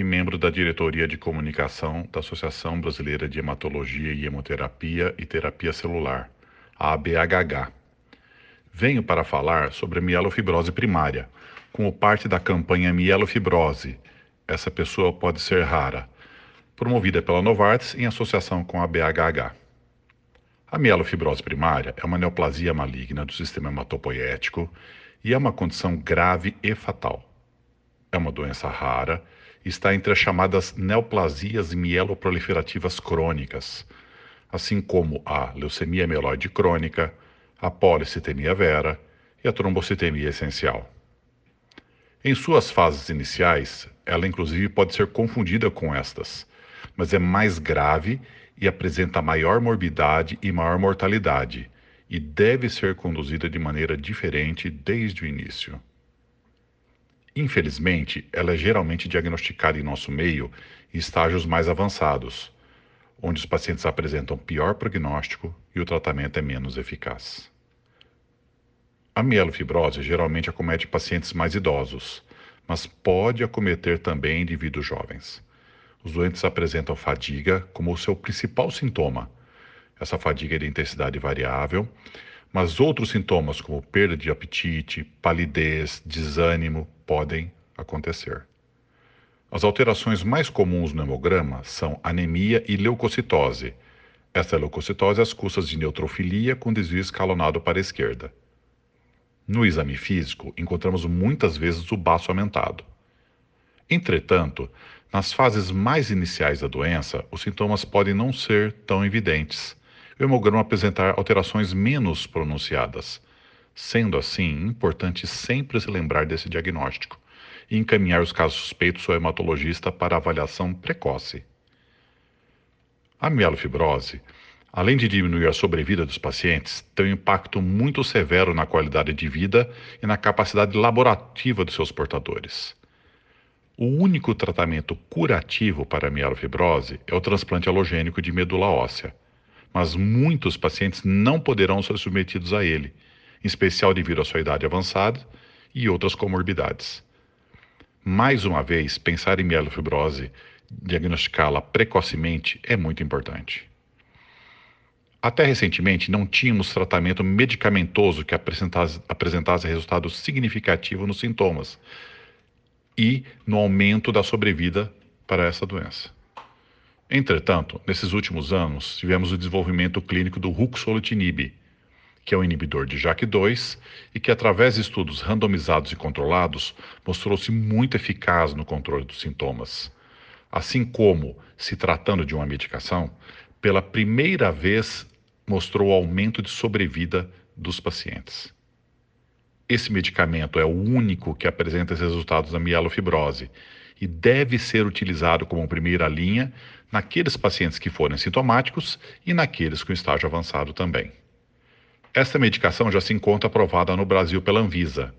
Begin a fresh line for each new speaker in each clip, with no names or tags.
e membro da diretoria de comunicação da Associação Brasileira de Hematologia e Hemoterapia e Terapia Celular, ABHH. Venho para falar sobre a mielofibrose primária, como parte da campanha Mielofibrose. Essa pessoa pode ser rara, promovida pela Novartis em associação com a ABHH. A mielofibrose primária é uma neoplasia maligna do sistema hematopoético e é uma condição grave e fatal. É uma doença rara está entre as chamadas neoplasias mieloproliferativas crônicas, assim como a leucemia mieloide crônica, a policitemia vera e a trombocitemia essencial. Em suas fases iniciais, ela inclusive pode ser confundida com estas, mas é mais grave e apresenta maior morbidade e maior mortalidade, e deve ser conduzida de maneira diferente desde o início. Infelizmente, ela é geralmente diagnosticada em nosso meio em estágios mais avançados, onde os pacientes apresentam pior prognóstico e o tratamento é menos eficaz. A mielofibrose geralmente acomete pacientes mais idosos, mas pode acometer também indivíduos jovens. Os doentes apresentam fadiga como o seu principal sintoma. Essa fadiga é de intensidade variável mas outros sintomas, como perda de apetite, palidez, desânimo, podem acontecer. As alterações mais comuns no hemograma são anemia e leucocitose. Esta leucocitose às custas de neutrofilia com desvio escalonado para a esquerda. No exame físico, encontramos muitas vezes o baço aumentado. Entretanto, nas fases mais iniciais da doença, os sintomas podem não ser tão evidentes o hemograma apresentar alterações menos pronunciadas. Sendo assim, importante sempre se lembrar desse diagnóstico e encaminhar os casos suspeitos ao hematologista para avaliação precoce. A mielofibrose, além de diminuir a sobrevida dos pacientes, tem um impacto muito severo na qualidade de vida e na capacidade laborativa dos seus portadores. O único tratamento curativo para a mielofibrose é o transplante halogênico de medula óssea mas muitos pacientes não poderão ser submetidos a ele, em especial devido à sua idade avançada e outras comorbidades. Mais uma vez, pensar em mielofibrose, diagnosticá-la precocemente é muito importante. Até recentemente, não tínhamos tratamento medicamentoso que apresentasse, apresentasse resultado significativo nos sintomas e no aumento da sobrevida para essa doença. Entretanto, nesses últimos anos, tivemos o desenvolvimento clínico do ruxolitinib, que é um inibidor de JAK2 e que, através de estudos randomizados e controlados, mostrou-se muito eficaz no controle dos sintomas. Assim como, se tratando de uma medicação, pela primeira vez mostrou aumento de sobrevida dos pacientes. Esse medicamento é o único que apresenta esses resultados da mielofibrose e deve ser utilizado como primeira linha naqueles pacientes que forem sintomáticos e naqueles com estágio avançado também. Esta medicação já se encontra aprovada no Brasil pela Anvisa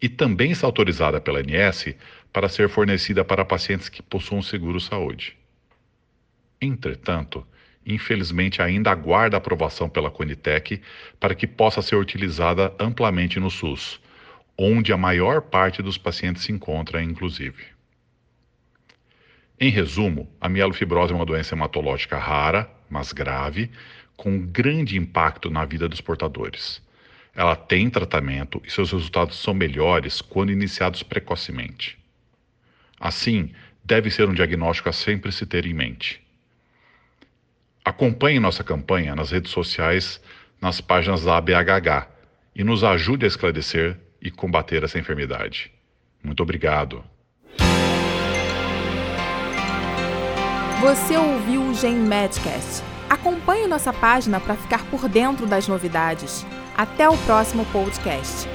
e também está autorizada pela ANS para ser fornecida para pacientes que possuam seguro saúde. Entretanto, infelizmente ainda aguarda aprovação pela Conitec para que possa ser utilizada amplamente no SUS, onde a maior parte dos pacientes se encontra, inclusive. Em resumo, a mielofibrose é uma doença hematológica rara, mas grave, com grande impacto na vida dos portadores. Ela tem tratamento e seus resultados são melhores quando iniciados precocemente. Assim, deve ser um diagnóstico a sempre se ter em mente. Acompanhe nossa campanha nas redes sociais, nas páginas da ABHH e nos ajude a esclarecer e combater essa enfermidade. Muito obrigado.
Você ouviu o Gen Medcast. Acompanhe nossa página para ficar por dentro das novidades. Até o próximo podcast.